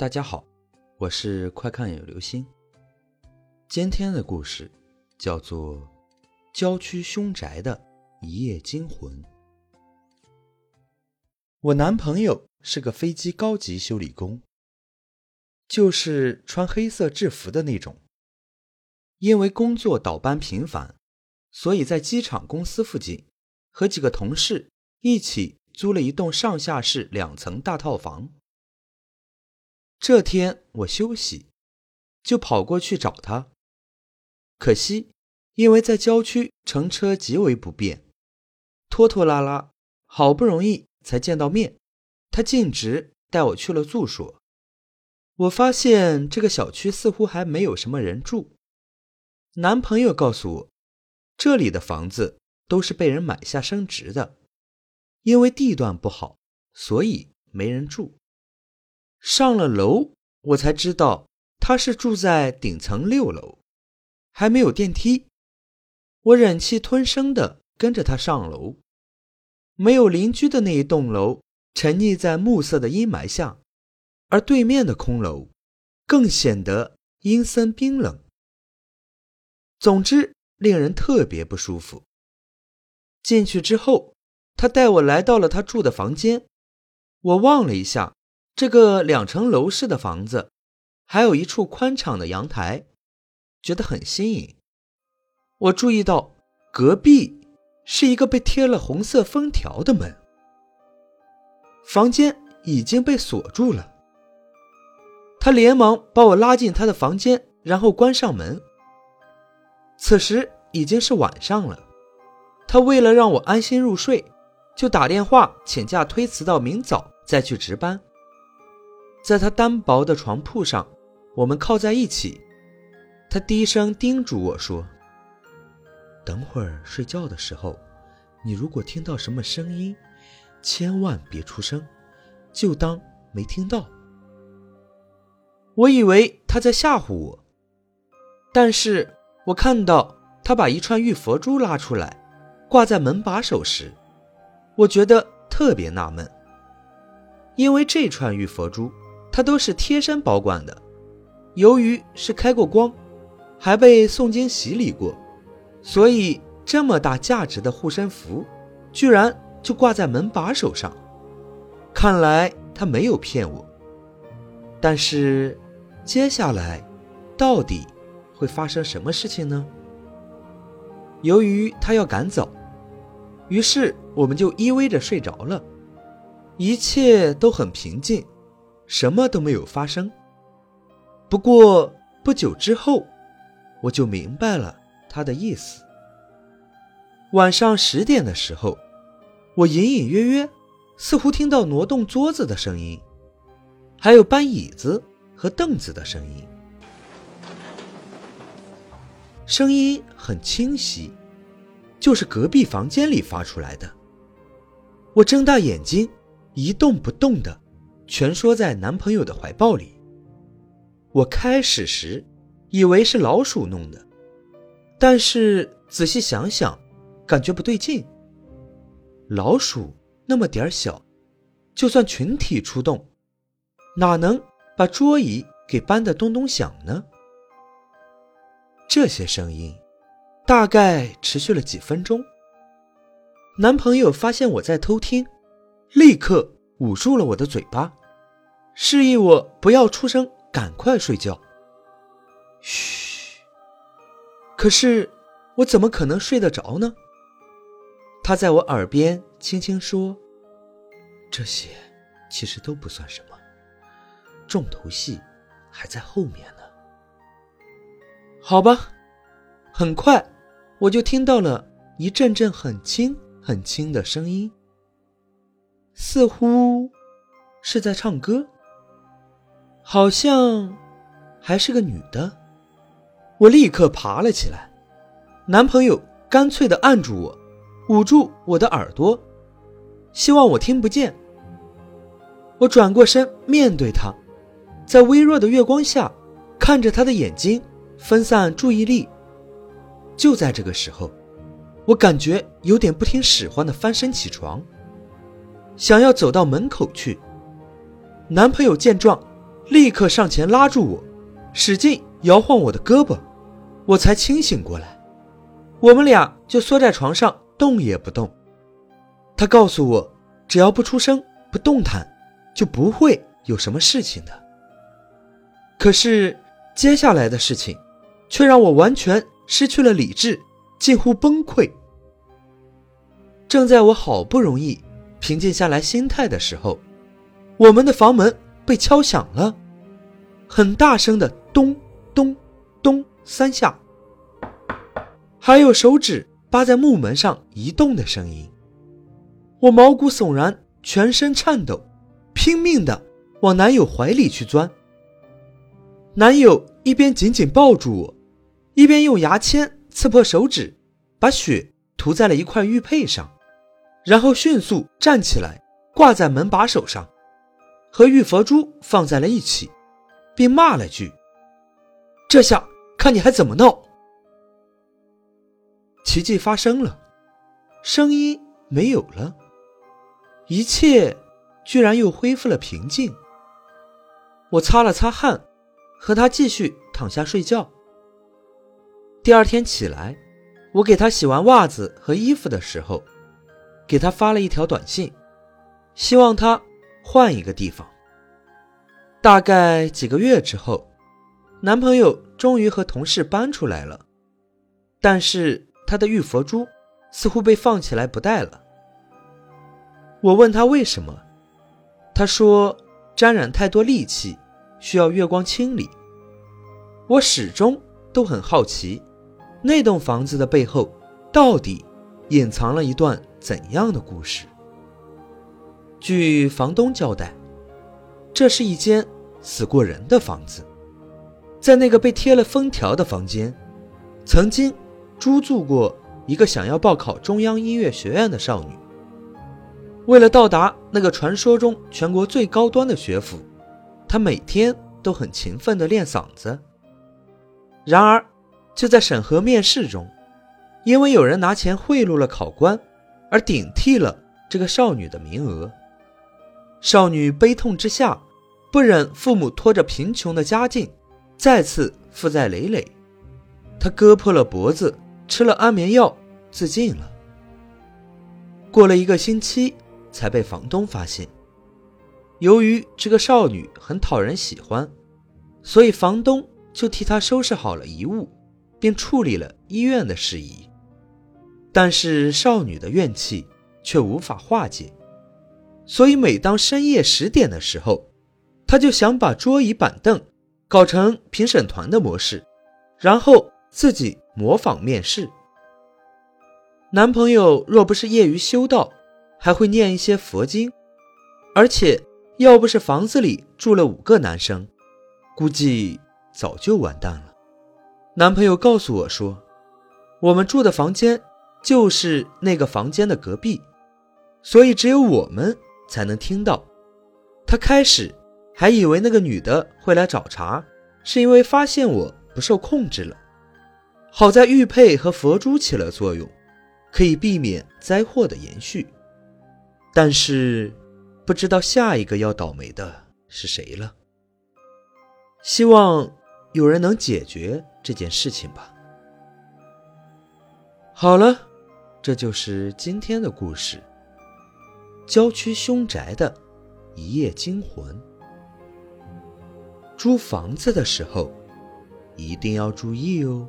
大家好，我是快看有流星。今天的故事叫做《郊区凶宅的一夜惊魂》。我男朋友是个飞机高级修理工，就是穿黑色制服的那种。因为工作倒班频繁，所以在机场公司附近和几个同事一起租了一栋上下室两层大套房。这天我休息，就跑过去找他。可惜，因为在郊区乘车极为不便，拖拖拉拉，好不容易才见到面，他径直带我去了住所。我发现这个小区似乎还没有什么人住。男朋友告诉我，这里的房子都是被人买下升值的，因为地段不好，所以没人住。上了楼，我才知道他是住在顶层六楼，还没有电梯。我忍气吞声的跟着他上楼。没有邻居的那一栋楼沉溺在暮色的阴霾下，而对面的空楼更显得阴森冰冷。总之，令人特别不舒服。进去之后，他带我来到了他住的房间，我望了一下。这个两层楼式的房子，还有一处宽敞的阳台，觉得很新颖。我注意到隔壁是一个被贴了红色封条的门，房间已经被锁住了。他连忙把我拉进他的房间，然后关上门。此时已经是晚上了，他为了让我安心入睡，就打电话请假推辞到明早再去值班。在他单薄的床铺上，我们靠在一起。他低声叮嘱我说：“等会儿睡觉的时候，你如果听到什么声音，千万别出声，就当没听到。”我以为他在吓唬我，但是我看到他把一串玉佛珠拉出来，挂在门把手时，我觉得特别纳闷，因为这串玉佛珠。它都是贴身保管的，由于是开过光，还被诵经洗礼过，所以这么大价值的护身符，居然就挂在门把手上。看来他没有骗我。但是，接下来到底会发生什么事情呢？由于他要赶走，于是我们就依偎着睡着了，一切都很平静。什么都没有发生。不过不久之后，我就明白了他的意思。晚上十点的时候，我隐隐约约似乎听到挪动桌子的声音，还有搬椅子和凳子的声音。声音很清晰，就是隔壁房间里发出来的。我睁大眼睛，一动不动的。蜷缩在男朋友的怀抱里。我开始时以为是老鼠弄的，但是仔细想想，感觉不对劲。老鼠那么点儿小，就算群体出动，哪能把桌椅给搬得咚咚响呢？这些声音大概持续了几分钟。男朋友发现我在偷听，立刻捂住了我的嘴巴。示意我不要出声，赶快睡觉。嘘。可是我怎么可能睡得着呢？他在我耳边轻轻说：“这些其实都不算什么，重头戏还在后面呢。”好吧，很快我就听到了一阵阵很轻很轻的声音，似乎是在唱歌。好像还是个女的，我立刻爬了起来。男朋友干脆的按住我，捂住我的耳朵，希望我听不见。我转过身面对他，在微弱的月光下，看着他的眼睛，分散注意力。就在这个时候，我感觉有点不听使唤的翻身起床，想要走到门口去。男朋友见状。立刻上前拉住我，使劲摇晃我的胳膊，我才清醒过来。我们俩就缩在床上，动也不动。他告诉我，只要不出声、不动弹，就不会有什么事情的。可是接下来的事情，却让我完全失去了理智，近乎崩溃。正在我好不容易平静下来心态的时候，我们的房门被敲响了，很大声的咚咚咚三下，还有手指扒在木门上移动的声音。我毛骨悚然，全身颤抖，拼命的往男友怀里去钻。男友一边紧紧抱住我，一边用牙签刺破手指，把血涂在了一块玉佩上，然后迅速站起来，挂在门把手上，和玉佛珠放在了一起，并骂了句：“这下看你还怎么闹！”奇迹发生了，声音没有了。一切居然又恢复了平静。我擦了擦汗，和他继续躺下睡觉。第二天起来，我给他洗完袜子和衣服的时候，给他发了一条短信，希望他换一个地方。大概几个月之后，男朋友终于和同事搬出来了，但是他的玉佛珠似乎被放起来不戴了。我问他为什么，他说沾染太多戾气，需要月光清理。我始终都很好奇，那栋房子的背后到底隐藏了一段怎样的故事。据房东交代，这是一间死过人的房子，在那个被贴了封条的房间，曾经租住过一个想要报考中央音乐学院的少女。为了到达那个传说中全国最高端的学府，他每天都很勤奋地练嗓子。然而，就在审核面试中，因为有人拿钱贿赂了考官，而顶替了这个少女的名额。少女悲痛之下，不忍父母拖着贫穷的家境，再次负债累累，她割破了脖子，吃了安眠药，自尽了。过了一个星期。才被房东发现。由于这个少女很讨人喜欢，所以房东就替她收拾好了遗物，并处理了医院的事宜。但是少女的怨气却无法化解，所以每当深夜十点的时候，他就想把桌椅板凳搞成评审团的模式，然后自己模仿面试。男朋友若不是业余修道。还会念一些佛经，而且要不是房子里住了五个男生，估计早就完蛋了。男朋友告诉我说，我们住的房间就是那个房间的隔壁，所以只有我们才能听到。他开始还以为那个女的会来找茬，是因为发现我不受控制了。好在玉佩和佛珠起了作用，可以避免灾祸的延续。但是，不知道下一个要倒霉的是谁了。希望有人能解决这件事情吧。好了，这就是今天的故事。郊区凶宅的一夜惊魂。租房子的时候，一定要注意哦。